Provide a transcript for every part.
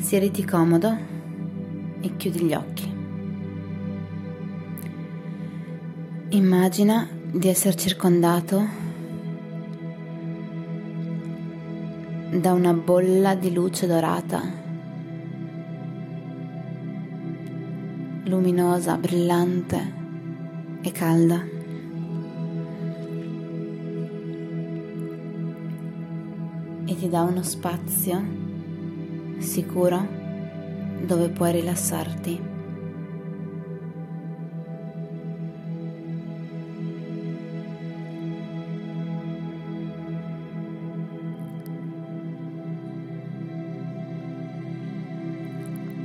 Siediti comodo e chiudi gli occhi. Immagina di essere circondato da una bolla di luce dorata, luminosa, brillante e calda. E ti dà uno spazio sicuro dove puoi rilassarti.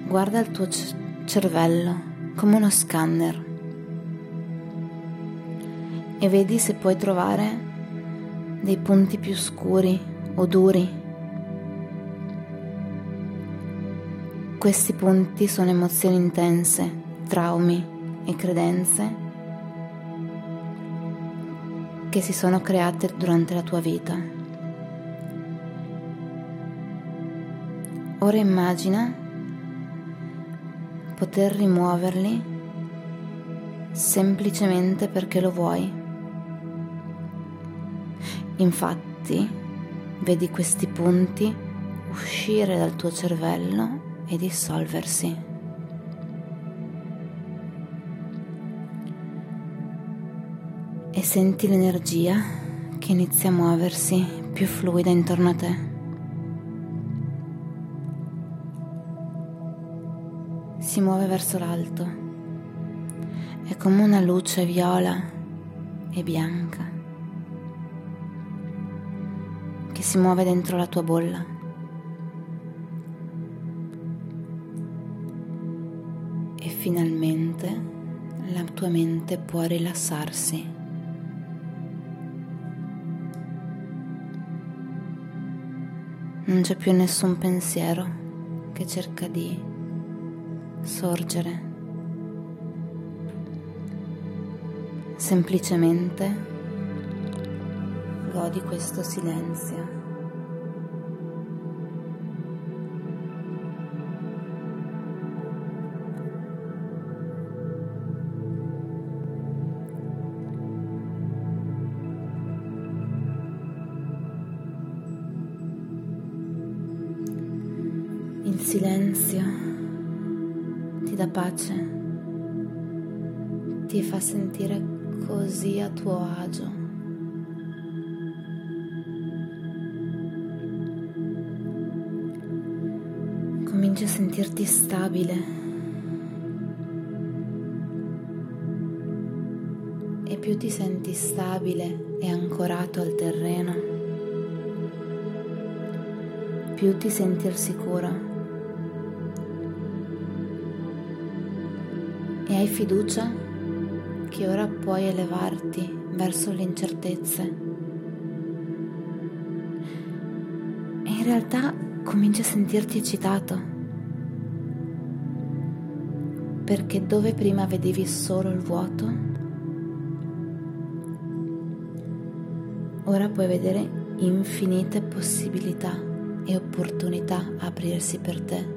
Guarda il tuo cervello come uno scanner e vedi se puoi trovare dei punti più scuri o duri Questi punti sono emozioni intense, traumi e credenze che si sono create durante la tua vita. Ora immagina poter rimuoverli semplicemente perché lo vuoi. Infatti, vedi questi punti uscire dal tuo cervello e dissolversi. E senti l'energia che inizia a muoversi più fluida intorno a te. Si muove verso l'alto. È come una luce viola e bianca che si muove dentro la tua bolla. Finalmente la tua mente può rilassarsi. Non c'è più nessun pensiero che cerca di sorgere. Semplicemente godi questo silenzio. Il silenzio ti dà pace, ti fa sentire così a tuo agio. Cominci a sentirti stabile e più ti senti stabile e ancorato al terreno, più ti senti al sicuro. E hai fiducia che ora puoi elevarti verso le incertezze. E in realtà cominci a sentirti eccitato, perché dove prima vedevi solo il vuoto, ora puoi vedere infinite possibilità e opportunità aprirsi per te.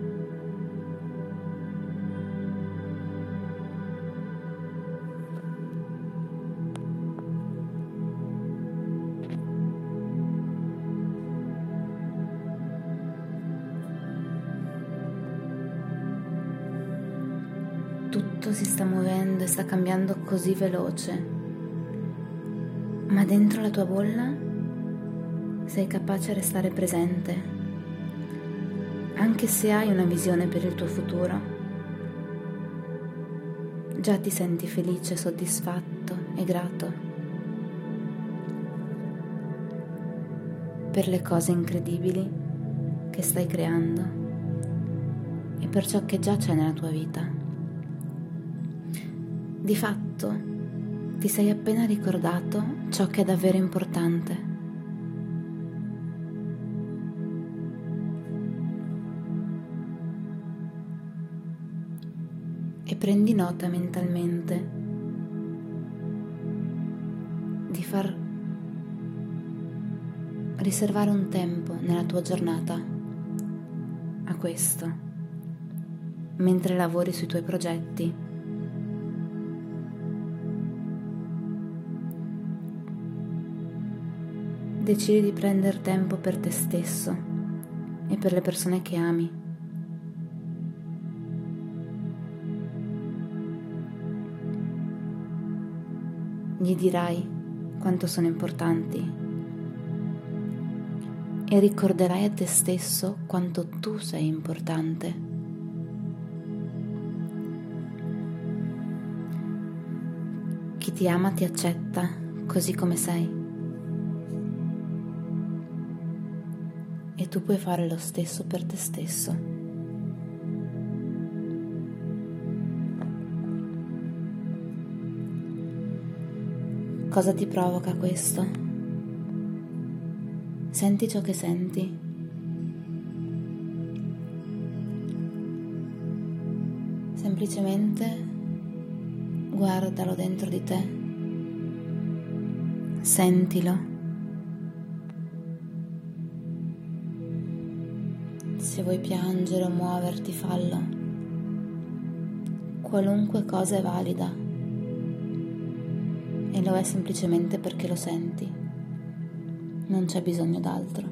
Tutto si sta muovendo e sta cambiando così veloce, ma dentro la tua bolla sei capace a restare presente, anche se hai una visione per il tuo futuro. Già ti senti felice, soddisfatto e grato per le cose incredibili che stai creando e per ciò che già c'è nella tua vita. Di fatto, ti sei appena ricordato ciò che è davvero importante. E prendi nota mentalmente di far riservare un tempo nella tua giornata a questo. mentre lavori sui tuoi progetti. Decidi di prendere tempo per te stesso e per le persone che ami. Gli dirai quanto sono importanti e ricorderai a te stesso quanto tu sei importante. Chi ti ama ti accetta così come sei. Tu puoi fare lo stesso per te stesso. Cosa ti provoca questo? Senti ciò che senti. Semplicemente guardalo dentro di te. Sentilo. Se vuoi piangere o muoverti, fallo. Qualunque cosa è valida. E lo è semplicemente perché lo senti non c'è bisogno d'altro.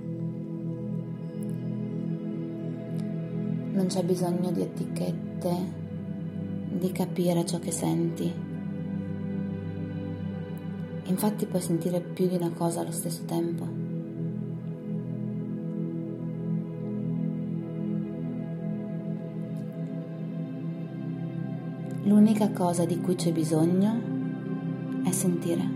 Non c'è bisogno di etichette, di capire ciò che senti. Infatti puoi sentire più di una cosa allo stesso tempo. L'unica cosa di cui c'è bisogno è sentire.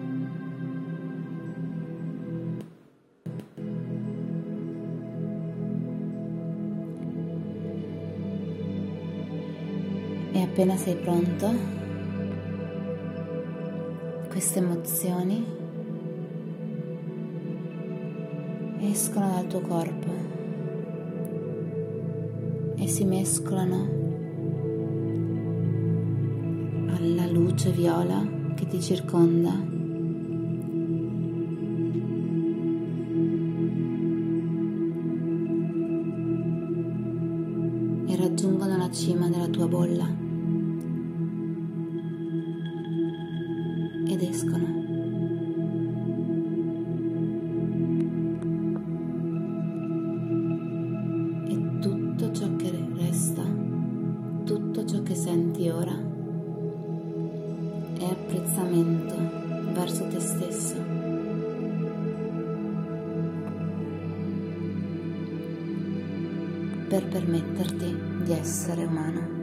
E appena sei pronto, queste emozioni escono dal tuo corpo e si mescolano alla luce viola che ti circonda. E raggiungono la cima della tua bolla. ed escono. E tutto ciò che resta, tutto ciò che senti ora, è apprezzamento verso te stesso. per permetterti di essere umano.